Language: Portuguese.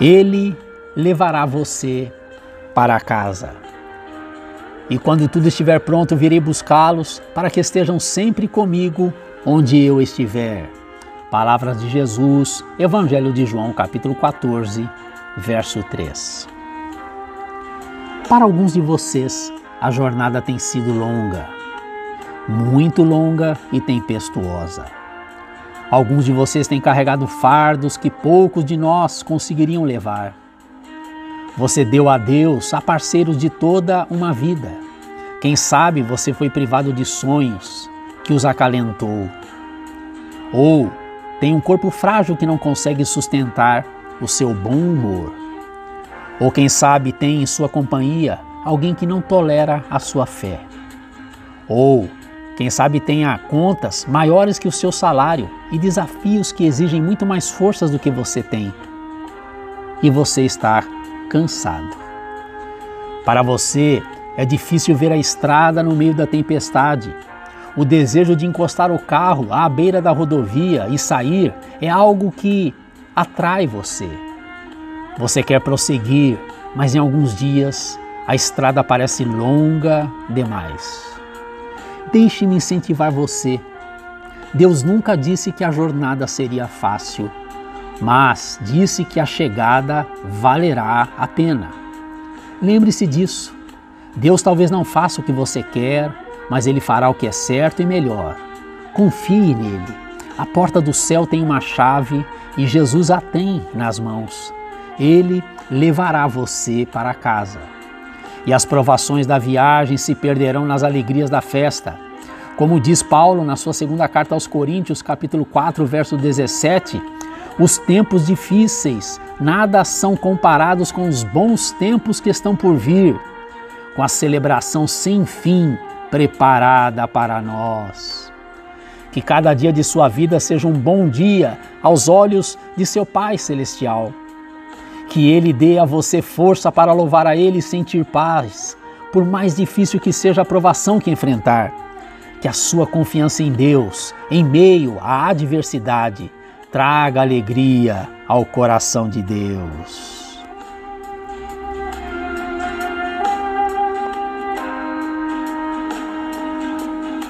Ele levará você para casa. E quando tudo estiver pronto, virei buscá-los para que estejam sempre comigo onde eu estiver. Palavras de Jesus, Evangelho de João, capítulo 14, verso 3. Para alguns de vocês, a jornada tem sido longa, muito longa e tempestuosa. Alguns de vocês têm carregado fardos que poucos de nós conseguiriam levar. Você deu a Deus a parceiros de toda uma vida. Quem sabe você foi privado de sonhos que os acalentou. Ou tem um corpo frágil que não consegue sustentar o seu bom humor. Ou quem sabe tem em sua companhia alguém que não tolera a sua fé. Ou quem sabe tenha contas maiores que o seu salário e desafios que exigem muito mais forças do que você tem. E você está cansado. Para você, é difícil ver a estrada no meio da tempestade. O desejo de encostar o carro à beira da rodovia e sair é algo que atrai você. Você quer prosseguir, mas em alguns dias a estrada parece longa demais. Deixe-me incentivar você. Deus nunca disse que a jornada seria fácil, mas disse que a chegada valerá a pena. Lembre-se disso. Deus talvez não faça o que você quer, mas Ele fará o que é certo e melhor. Confie nele. A porta do céu tem uma chave e Jesus a tem nas mãos. Ele levará você para casa. E as provações da viagem se perderão nas alegrias da festa. Como diz Paulo na sua segunda carta aos Coríntios, capítulo 4, verso 17, os tempos difíceis nada são comparados com os bons tempos que estão por vir, com a celebração sem fim preparada para nós. Que cada dia de sua vida seja um bom dia aos olhos de seu Pai Celestial. Que Ele dê a você força para louvar a Ele e sentir paz, por mais difícil que seja a provação que enfrentar que a sua confiança em Deus, em meio à adversidade, traga alegria ao coração de Deus.